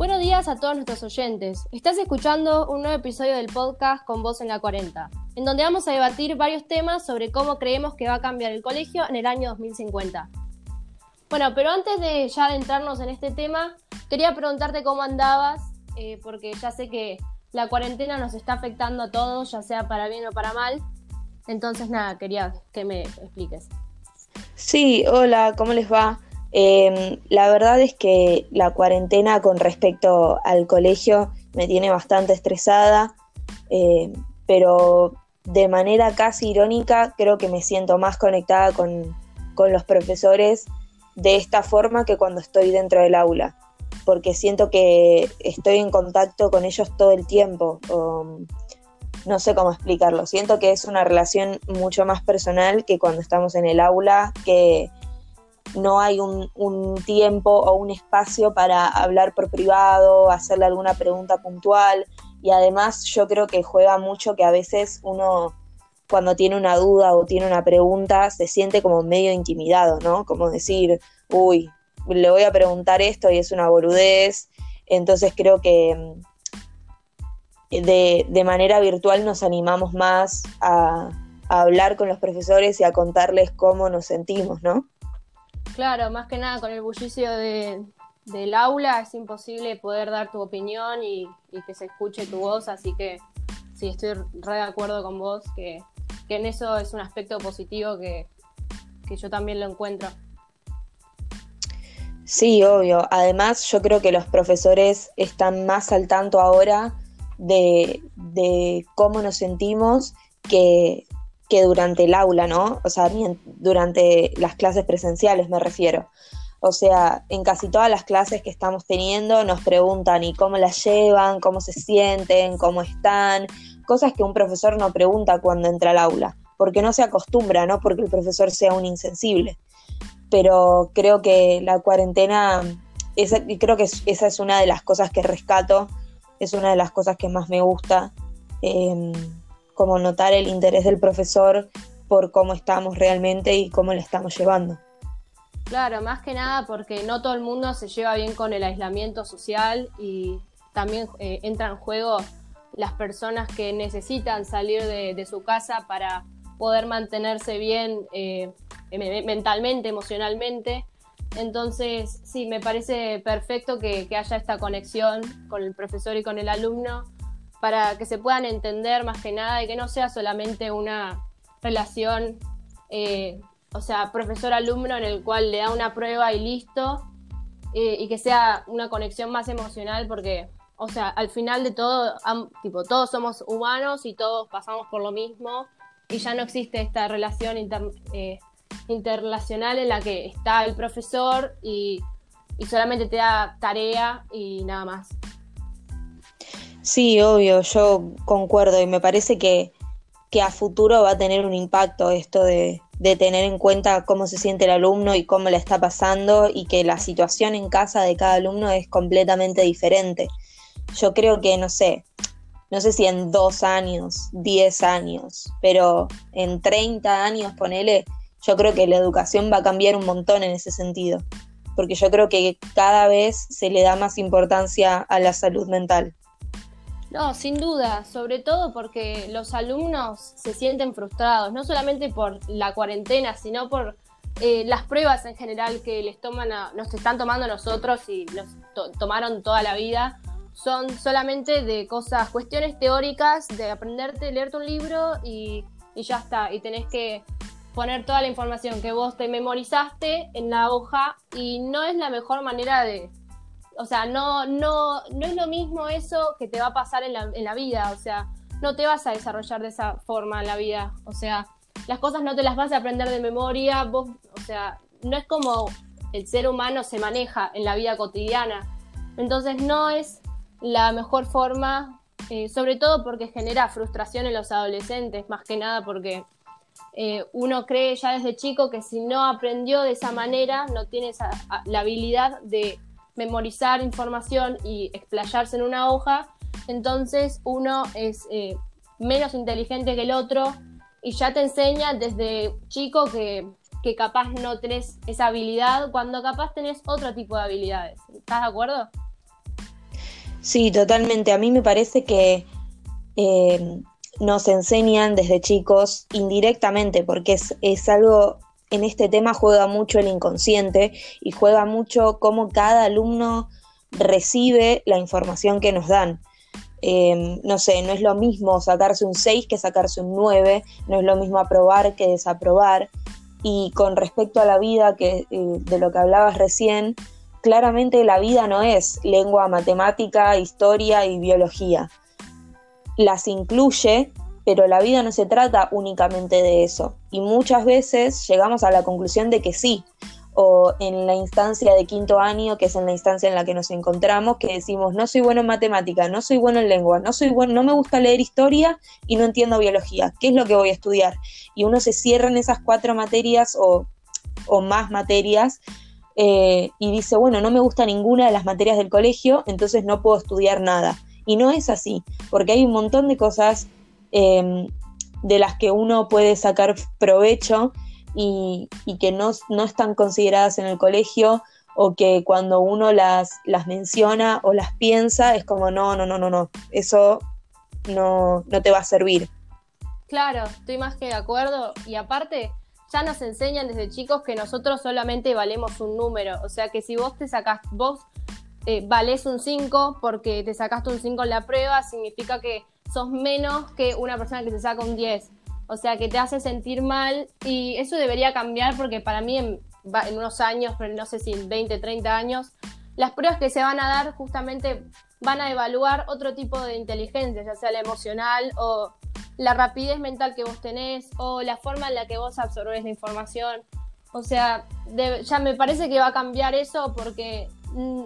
Buenos días a todos nuestros oyentes. Estás escuchando un nuevo episodio del podcast Con Voz en la 40, en donde vamos a debatir varios temas sobre cómo creemos que va a cambiar el colegio en el año 2050. Bueno, pero antes de ya adentrarnos en este tema, quería preguntarte cómo andabas, eh, porque ya sé que la cuarentena nos está afectando a todos, ya sea para bien o para mal. Entonces, nada, quería que me expliques. Sí, hola, ¿cómo les va? Em, la verdad es que la cuarentena con respecto al colegio me tiene bastante estresada, em, pero de manera casi irónica creo que me siento más conectada con, los profesores de esta forma que cuando estoy dentro del aula, porque siento que estoy en contacto con ellos todo el tiempo. no sé cómo explicarlo, siento que es una relación mucho más personal que cuando estamos en el aula, que no hay un, tiempo o un espacio para hablar por privado, hacerle alguna pregunta puntual y además yo creo que juega mucho que a veces uno cuando tiene una duda o tiene una pregunta se siente como medio intimidado, ¿no? Como decir, uy, le voy a preguntar esto y es una boludez. Entonces creo que mm, de, de manera virtual nos animamos más a, a hablar con los profesores y a contarles cómo nos sentimos, ¿no? Claro, más que nada con el bullicio del aula es imposible poder dar tu opinión y, que se escuche tu voz, así que sí, estoy re de acuerdo con vos que, en eso es un aspecto positivo que, yo también lo encuentro. Sí, obvio. Además, yo creo que los profesores están más al tanto ahora de, de cómo nos sentimos que que durante el aula, ¿no? O sea, durante las clases presenciales me refiero. O sea, en casi todas las clases que estamos teniendo nos preguntan y cómo las llevan, cómo se sienten, cómo están, cosas que un profesor no pregunta cuando entra al aula, porque no se acostumbra, no porque el profesor sea un insensible. Pero creo que la cuarentena, esa, creo que esa es una de las cosas que rescato, es una de las cosas que más me gusta. Em, como notar el interés del profesor por cómo estamos realmente y cómo le estamos llevando. Claro, más que nada porque no todo el mundo se lleva bien con el aislamiento social y también eh, entran en juego las personas que necesitan salir de, su casa para poder mantenerse bien eh, mentalmente, emocionalmente. Entonces, sí, me parece perfecto que, que, haya esta conexión con el profesor y con el alumno para que se puedan entender más que nada y que no sea solamente una relación, eh, o sea, profesor-alumno en el cual le da una prueba y listo, eh, y que sea una conexión más emocional porque, o sea, al final de todo, tipo, todos somos humanos y todos pasamos por lo mismo y ya no existe esta relación eh, interrelacional en la que está el profesor y solamente te da tarea y nada más. Sí, obvio, yo concuerdo y me parece que, a futuro va a tener un impacto esto de, tener en cuenta cómo se siente el alumno y cómo le está pasando y que la situación en casa de cada alumno es completamente diferente. Yo creo que, no sé, no sé si en dos años, diez años, pero en 30 años, ponele, yo creo que la educación va a cambiar un montón en ese sentido, porque yo creo que cada vez se le da más importancia a la salud mental. No, sin duda, sobre todo porque los alumnos se sienten frustrados, no solamente por la cuarentena, sino por eh, las pruebas en general que les toman a, nos están tomando nosotros y nos tomaron toda la vida. Son solamente de cosas, cuestiones teóricas, de aprenderte, leerte un libro y, y ya está. Y tenés que poner toda la información que vos te memorizaste en la hoja y no es la mejor manera de, o sea, no, no, no es lo mismo eso que te va a pasar en la, en la vida, o sea, no te vas a desarrollar de esa forma en la vida, o sea, las cosas no te las vas a aprender de memoria, o sea, no es como el ser humano se maneja en la vida cotidiana, entonces no es la mejor forma, eh, sobre todo porque genera frustración en los adolescentes, más que nada porque eh, uno cree ya desde chico que si no aprendió de esa manera, no tiene esa, la habilidad de memorizar información y explayarse en una hoja, entonces uno es eh, menos inteligente que el otro y ya te enseña desde chico que, que, capaz no tenés esa habilidad cuando capaz tenés otro tipo de habilidades. ¿Estás de acuerdo? Sí, totalmente. A mí me parece que eh, nos enseñan desde chicos indirectamente, porque es, es algo, en este tema juega mucho el inconsciente y juega mucho cómo cada alumno recibe la información que nos dan. Eh, no sé, no es lo mismo sacarse un 6 que sacarse un 9, no es lo mismo aprobar que desaprobar. Y con respecto a la vida, que, eh, de lo que hablabas recién, claramente la vida no es lengua, matemática, historia y biología. Las incluye, pero la vida no se trata únicamente de eso. Y muchas veces llegamos a la conclusión de que sí, o en la instancia de quinto año, que es en la instancia en la que nos encontramos, que decimos, no soy bueno en matemática, no soy bueno en lengua, no soy bueno, no me gusta leer historia y no entiendo biología, ¿qué es lo que voy a estudiar? Y uno se cierra en esas cuatro materias o, o más materias eh, y dice, bueno, no me gusta ninguna de las materias del colegio, entonces no puedo estudiar nada. Y no es así, porque hay un montón de cosas em, de las que uno puede sacar provecho y, que no, están consideradas en el colegio o que cuando uno las, las menciona o las piensa es como, no, no, no, no, no, eso no, no te va a servir. Claro, estoy más que de acuerdo. Y aparte, ya nos enseñan desde chicos que nosotros solamente valemos un número. O sea que si vos te sacás, vos eh, valés un 5 porque te sacaste un 5 en la prueba, significa que sos menos que una persona que se saca un 10. O sea que te hace sentir mal y eso debería cambiar porque para mí en, unos años, no sé si en 20, 30 años, las pruebas que se van a dar justamente van a evaluar otro tipo de inteligencia, ya sea la emocional o la rapidez mental que vos tenés o la forma en la que vos absorbes la información. O sea, ya me parece que va a cambiar eso porque mm,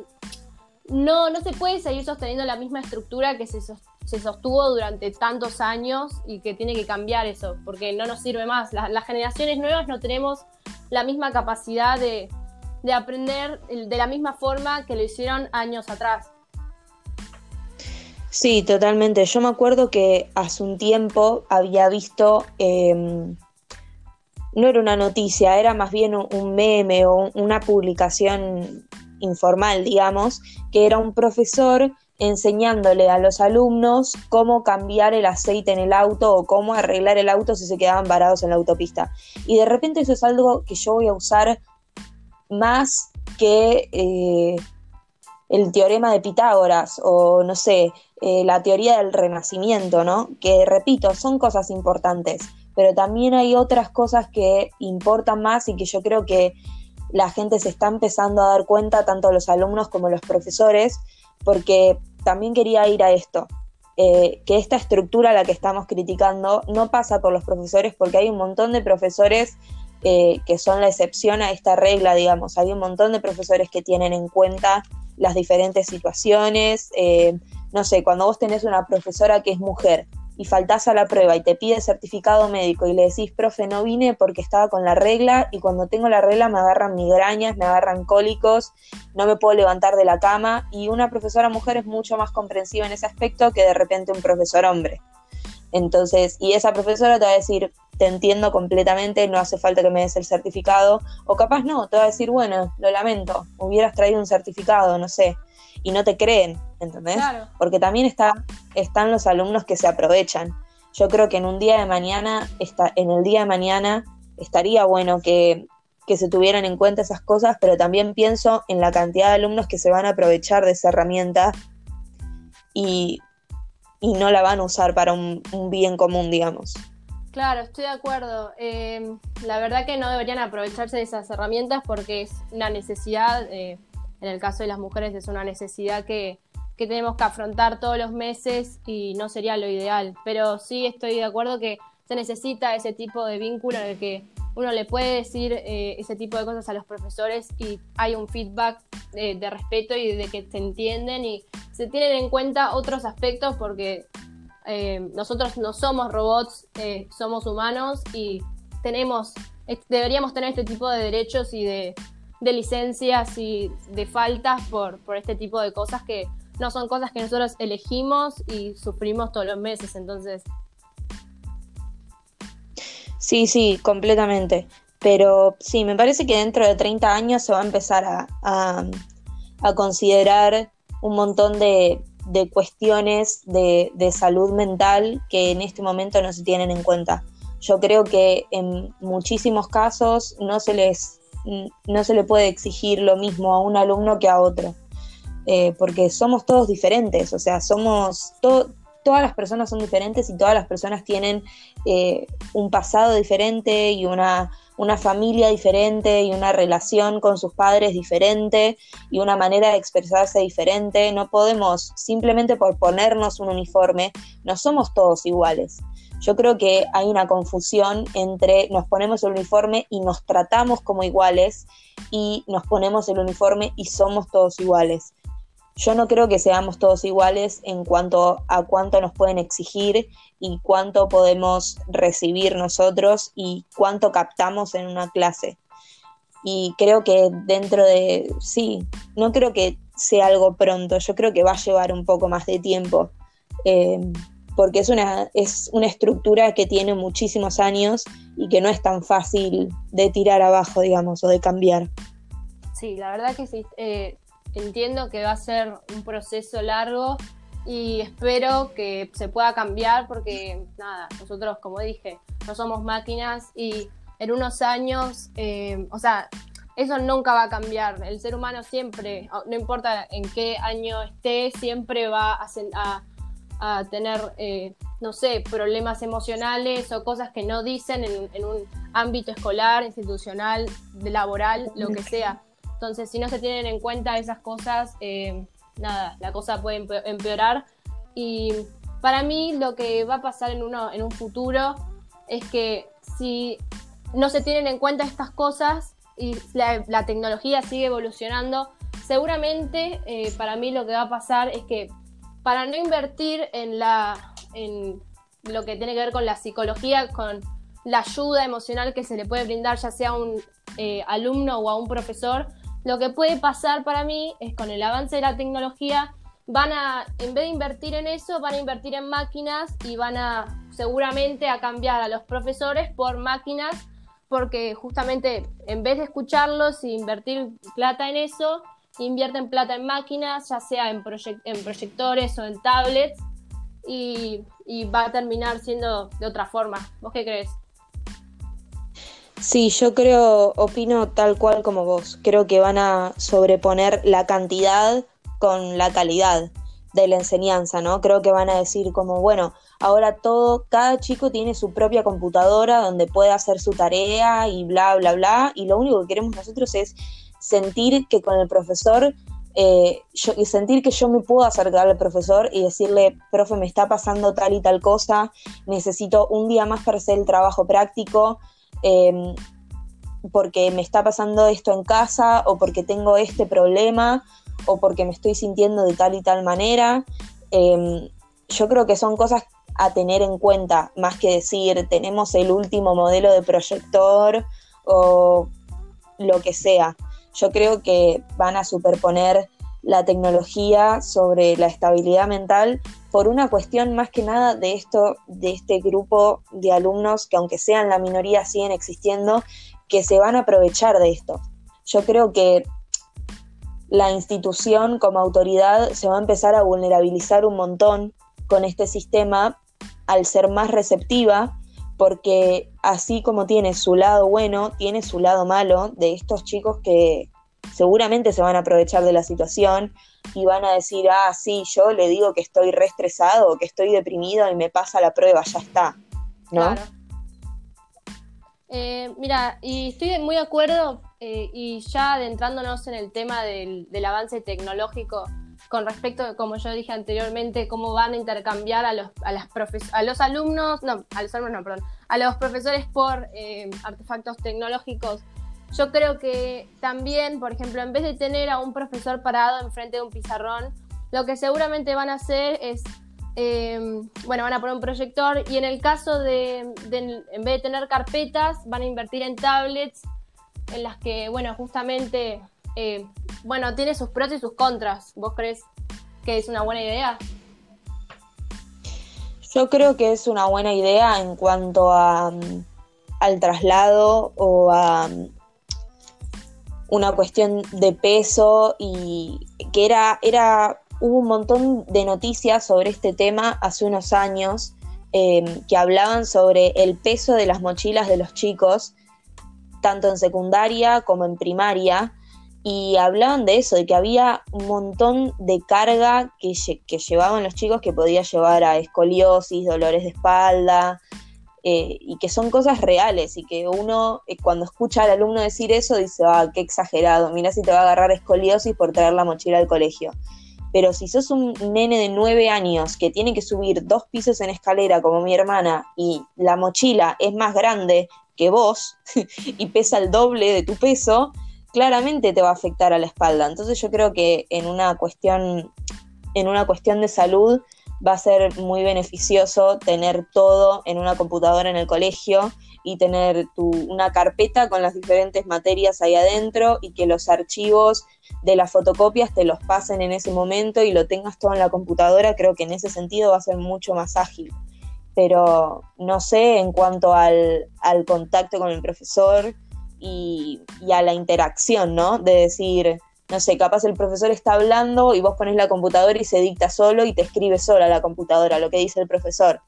no, no se puede seguir sosteniendo la misma estructura que se, se, sostuvo durante tantos años y que tiene que cambiar eso, porque no nos sirve más. las generaciones nuevas no tenemos la misma capacidad de, de aprender de la misma forma que lo hicieron años atrás. Sí, totalmente. Yo me acuerdo que hace un tiempo había visto, em, no era una noticia, era más bien un, meme o una publicación informal, digamos, que era un profesor enseñándole a los alumnos cómo cambiar el aceite en el auto o cómo arreglar el auto si se quedaban varados en la autopista. Y de repente eso es algo que yo voy a usar más que eh, el teorema de Pitágoras o no sé, eh, la teoría del renacimiento, ¿no? Que repito, son cosas importantes, pero también hay otras cosas que importan más y que yo creo que la gente se está empezando a dar cuenta, tanto los alumnos como los profesores, porque también quería ir a esto. Eh, que esta estructura a la que estamos criticando no pasa por los profesores porque hay un montón de profesores eh, que son la excepción a esta regla, digamos. Hay un montón de profesores que tienen en cuenta las diferentes situaciones, no sé, cuando vos tenés una profesora que es mujer y faltás a la prueba y te pide certificado médico y le decís, profe, no vine porque estaba con la regla y cuando tengo la regla me agarran migrañas, me agarran cólicos, no me puedo levantar de la cama. Y una profesora mujer es mucho más comprensiva en ese aspecto que de repente un profesor hombre. Entonces, y esa profesora te va a decir, te entiendo completamente, no hace falta que me des el certificado, o capaz no, te va a decir, bueno, lo lamento, hubieras traído un certificado, no sé y no te creen, ¿entendés? Porque también está, están los alumnos que se aprovechan. Yo creo que en un día de mañana, está, en el día de mañana estaría bueno que, se tuvieran en cuenta esas cosas, pero también pienso en la cantidad de alumnos que se van a aprovechar de esa herramienta y, no la van a usar para un, bien común, digamos. Claro, estoy de acuerdo. Eh, la verdad que no deberían aprovecharse de esas herramientas porque es una necesidad eh, en el caso de las mujeres es una necesidad que, tenemos que afrontar todos los meses y no sería lo ideal. Pero sí estoy de acuerdo que se necesita ese tipo de vínculo en el que uno le puede decir eh, ese tipo de cosas a los profesores y hay un feedback de respeto y de que se entienden y se tienen en cuenta otros aspectos porque eh, nosotros no somos robots, eh, somos humanos y tenemos, deberíamos tener este tipo de derechos y de de licencias y de faltas por, por este tipo de cosas que no son cosas que nosotros elegimos y sufrimos todos los meses, entonces. Sí, sí, completamente. Pero sí, me parece que dentro de 30 años se va a empezar a, a, considerar un montón de, de cuestiones de, de, salud mental que en este momento no se tienen en cuenta. Yo creo que en muchísimos casos no se les no se le puede exigir lo mismo a un alumno que a otro, eh, porque somos todos diferentes, o sea, somos todas las personas son diferentes y todas las personas tienen eh, un pasado diferente y una, una familia diferente y una relación con sus padres diferente y una manera de expresarse diferente. No podemos simplemente por ponernos un uniforme, no somos todos iguales. Yo creo que hay una confusión entre nos ponemos el uniforme y nos tratamos como iguales y nos ponemos el uniforme y somos todos iguales. Yo no creo que seamos todos iguales en cuanto a cuánto nos pueden exigir y cuánto podemos recibir nosotros y cuánto captamos en una clase. Y creo que dentro de, sí, no creo que sea algo pronto, yo creo que va a llevar un poco más de tiempo. Eh, porque es una, es una estructura que tiene muchísimos años y que no es tan fácil de tirar abajo, digamos, o de cambiar. Sí, la verdad que sí. Eh, entiendo que va a ser un proceso largo y espero que se pueda cambiar porque, nada, nosotros, como dije, no somos máquinas y en unos años, eh, o sea, eso nunca va a cambiar. El ser humano siempre, no importa en qué año esté, siempre va a, tener, eh, no sé, problemas emocionales o cosas que no dicen en, un ámbito escolar, institucional, laboral, lo que sea. Entonces, si no se tienen en cuenta esas cosas, eh, nada, la cosa puede empeorar. Y para mí lo que va a pasar en, uno, en un futuro es que si no se tienen en cuenta estas cosas y la, tecnología sigue evolucionando, seguramente eh, para mí lo que va a pasar es que para no invertir en, la, en lo que tiene que ver con la psicología, con la ayuda emocional que se le puede brindar ya sea a un eh, alumno o a un profesor, lo que puede pasar para mí es con el avance de la tecnología, van a, en vez de invertir en eso, van a invertir en máquinas y van a seguramente a cambiar a los profesores por máquinas, porque justamente en vez de escucharlos e invertir plata en eso, invierten plata en máquinas, ya sea en, proyectores o en tablets, y, va a terminar siendo de otra forma. ¿Vos qué crees? Sí, yo creo, opino tal cual como vos. Creo que van a sobreponer la cantidad con la calidad de la enseñanza, ¿no? Creo que van a decir como, bueno, ahora todo, cada chico tiene su propia computadora donde puede hacer su tarea y bla, bla, bla, y lo único que queremos nosotros es sentir que con el profesor, eh, y sentir que yo me puedo acercar al profesor y decirle, profe, me está pasando tal y tal cosa, necesito un día más para hacer el trabajo práctico, em, porque me está pasando esto en casa o porque tengo este problema o porque me estoy sintiendo de tal y tal manera. Em, yo creo que son cosas a tener en cuenta, más que decir, tenemos el último modelo de proyector o lo que sea. Yo creo que van a superponer la tecnología sobre la estabilidad mental por una cuestión más que nada de esto, de este grupo de alumnos que aunque sean la minoría siguen existiendo, que se van a aprovechar de esto. Yo creo que la institución como autoridad se va a empezar a vulnerabilizar un montón con este sistema al ser más receptiva porque así como tiene su lado bueno, tiene su lado malo de estos chicos que seguramente se van a aprovechar de la situación y van a decir, ah, sí, yo le digo que estoy re estresado, que estoy deprimido y me pasa la prueba, ya está, ¿no? Claro. Eh, mira, y estoy muy de acuerdo eh, y ya adentrándonos en el tema del, del avance tecnológico, con respecto, como yo dije anteriormente, cómo van a intercambiar a los, a las a los alumnos, no, a los alumnos, no, perdón, a los profesores por eh, artefactos tecnológicos. Yo creo que también, por ejemplo, en vez de tener a un profesor parado enfrente de un pizarrón, lo que seguramente van a hacer es, eh, bueno, van a poner un proyector y en el caso de, en vez de tener carpetas, van a invertir en tablets en las que, bueno, justamente eh, bueno, tiene sus pros y sus contras. ¿Vos crees que es una buena idea? Yo creo que es una buena idea en cuanto a, mm, al traslado o a mm, una cuestión de peso y que era, era hubo un montón de noticias sobre este tema hace unos años em, que hablaban sobre el peso de las mochilas de los chicos, tanto en secundaria como en primaria, y hablaban de eso, de que había un montón de carga que, que llevaban los chicos que podía llevar a escoliosis, dolores de espalda, eh, y que son cosas reales y que uno eh, cuando escucha al alumno decir eso dice, ah, qué exagerado, mira si te va a agarrar escoliosis por traer la mochila al colegio. Pero si sos un nene de nueve años que tiene que subir dos pisos en escalera como mi hermana y la mochila es más grande que vos y pesa el doble de tu peso, claramente te va a afectar a la espalda. Entonces yo creo que en una cuestión, en una cuestión de salud, va a ser muy beneficioso tener todo en una computadora en el colegio y tener tu, una carpeta con las diferentes materias ahí adentro y que los archivos de las fotocopias te los pasen en ese momento y lo tengas todo en la computadora, creo que en ese sentido va a ser mucho más ágil. Pero no sé en cuanto al, contacto con el profesor y, y a la interacción, ¿no? De decir, no sé, capaz el profesor está hablando y vos pones la computadora y se dicta solo y te escribe sola la computadora lo que dice el profesor.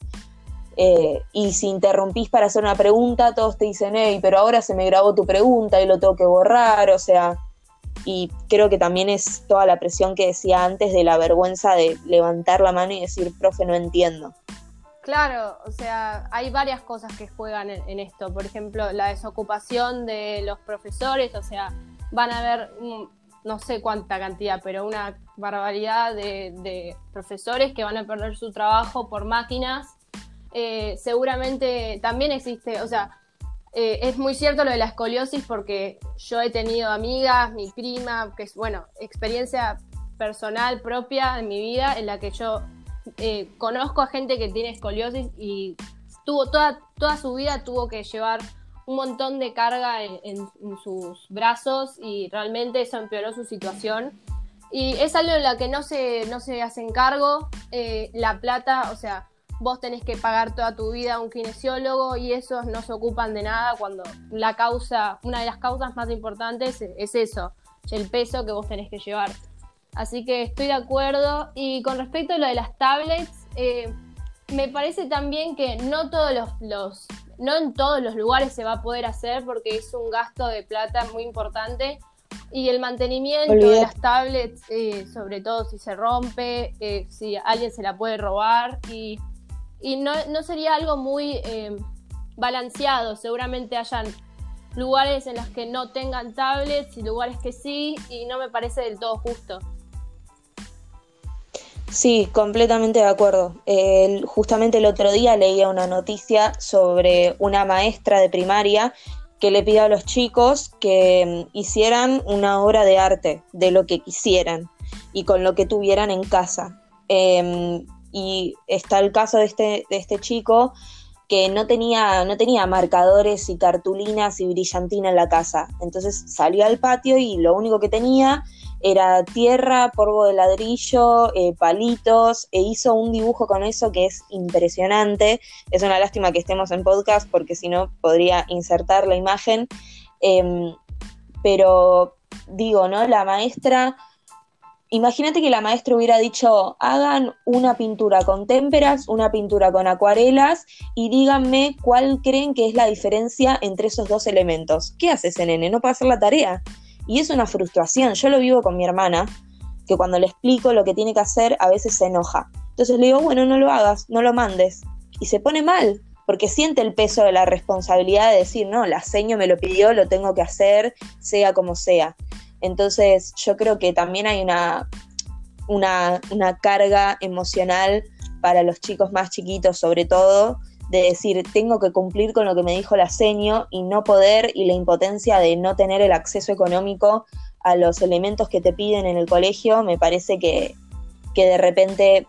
Eh, y si interrumpís para hacer una pregunta, todos te dicen, hey, pero ahora se me grabó tu pregunta y lo tengo que borrar, o sea, y creo que también es toda la presión que decía antes de la vergüenza de levantar la mano y decir, profe, no entiendo. Claro, o sea, hay varias cosas que juegan en, esto. Por ejemplo, la desocupación de los profesores, o sea, van a haber no sé cuánta cantidad, pero una barbaridad de, profesores que van a perder su trabajo por máquinas. Eh, seguramente también existe, o sea, eh, es muy cierto lo de la escoliosis porque yo he tenido amigas, mi prima, que es, bueno, experiencia personal propia en mi vida en la que yo eh, conozco a gente que tiene escoliosis y tuvo toda, toda su vida tuvo que llevar un montón de carga en, sus brazos y realmente eso empeoró su situación. Y es algo en la que no se, no se hacen cargo. Eh, la plata, o sea, vos tenés que pagar toda tu vida a un kinesiólogo y esos no se ocupan de nada cuando la causa, una de las causas más importantes es eso, el peso que vos tenés que llevar. Así que estoy de acuerdo. Y con respecto a lo de las tablets, eh, me parece también que no todos los, no en todos los lugares se va a poder hacer porque es un gasto de plata muy importante. Y el mantenimiento de las tablets, eh, sobre todo si se rompe, eh, si alguien se la puede robar. Y, y no, no, sería algo muy eh, balanceado, seguramente hayan lugares en los que no tengan tablets y lugares que sí y no me parece del todo justo. Sí, completamente de acuerdo. justamente el otro día leía una noticia sobre una maestra de primaria que le pide a los chicos que mm, hicieran una obra de arte de lo que quisieran y con lo que tuvieran en casa. Em, y está el caso de este, de este chico que no tenía, no tenía marcadores y cartulinas y brillantina en la casa. Entonces salió al patio y lo único que tenía era tierra, polvo de ladrillo, eh, palitos, e hizo un dibujo con eso que es impresionante. Es una lástima que estemos en podcast porque si no podría insertar la imagen. Em, pero digo, ¿no? La maestra, imagínate que la maestra hubiera dicho, hagan una pintura con témperas, una pintura con acuarelas y díganme cuál creen que es la diferencia entre esos dos elementos. ¿Qué haces, nene? No puede hacer la tarea. Y es una frustración. Yo lo vivo con mi hermana, que cuando le explico lo que tiene que hacer, a veces se enoja. Entonces le digo, bueno, no lo hagas, no lo mandes. Y se pone mal, porque siente el peso de la responsabilidad de decir, no, la seño me lo pidió, lo tengo que hacer, sea como sea. Entonces yo creo que también hay una, una, una carga emocional para los chicos más chiquitos sobre todo, de decir, tengo que cumplir con lo que me dijo la seño y no poder y la impotencia de no tener el acceso económico a los elementos que te piden en el colegio, me parece que, que de repente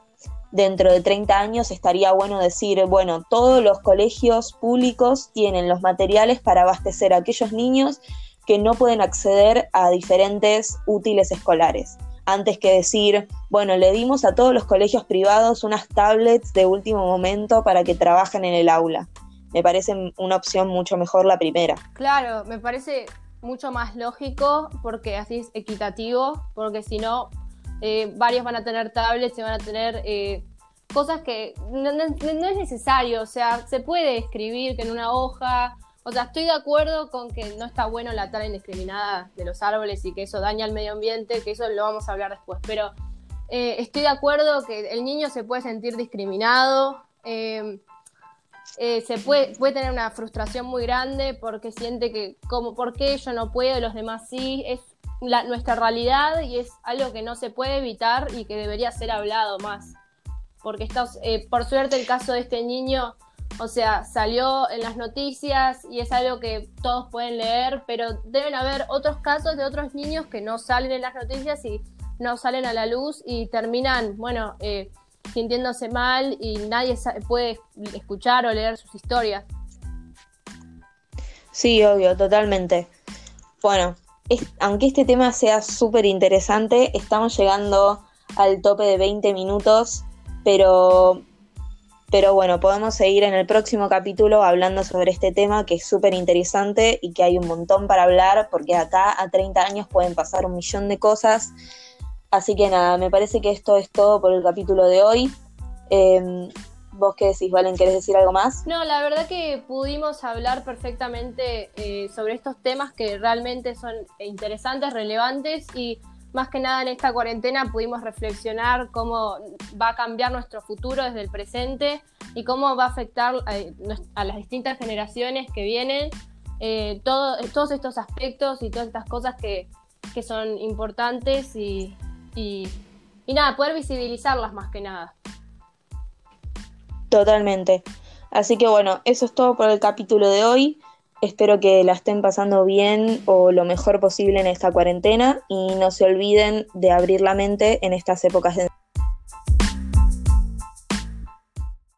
dentro de 30 años estaría bueno decir, bueno, todos los colegios públicos tienen los materiales para abastecer a aquellos niños que no pueden acceder a diferentes útiles escolares antes que decir, bueno, le dimos a todos los colegios privados unas tablets de último momento para que trabajen en el aula. Me parece una opción mucho mejor la primera. Claro, me parece mucho más lógico porque así es equitativo, porque si no, eh, varios van a tener tablets y van a tener eh, cosas que no, es necesario, o sea, se puede escribir que en una hoja, o sea, estoy de acuerdo con que no está bueno la tala indiscriminada de los árboles y que eso daña al medio ambiente, que eso lo vamos a hablar después, pero eh, estoy de acuerdo que el niño se puede sentir discriminado, se puede, tener una frustración muy grande porque siente que, como, ¿por qué yo no puedo los demás sí? Es nuestra realidad y es algo que no se puede evitar y que debería ser hablado más. Porque eh, por suerte el caso de este niño, o sea, salió en las noticias y es algo que todos pueden leer, pero deben haber otros casos de otros niños que no salen en las noticias y no salen a la luz y terminan, bueno, eh, sintiéndose mal y nadie puede escuchar o leer sus historias. Sí, obvio, totalmente. Bueno, aunque este tema sea súper interesante, estamos llegando al tope de 20 minutos, pero, pero bueno, podemos seguir en el próximo capítulo hablando sobre este tema que es súper interesante y que hay un montón para hablar, porque acá a 30 años pueden pasar un millón de cosas. Así que nada, me parece que esto es todo por el capítulo de hoy. Em, ¿Vos qué decís, Valen? ¿Querés decir algo más? No, la verdad que pudimos hablar perfectamente eh, sobre estos temas que realmente son interesantes, relevantes y más que nada en esta cuarentena pudimos reflexionar cómo va a cambiar nuestro futuro desde el presente y cómo va a afectar a, las distintas generaciones que vienen, eh, todos estos aspectos y todas estas cosas que, son importantes y, y nada, poder visibilizarlas más que nada. Totalmente. Así que bueno, eso es todo por el capítulo de hoy. Espero que la estén pasando bien o lo mejor posible en esta cuarentena y no se olviden de abrir la mente en estas épocas de...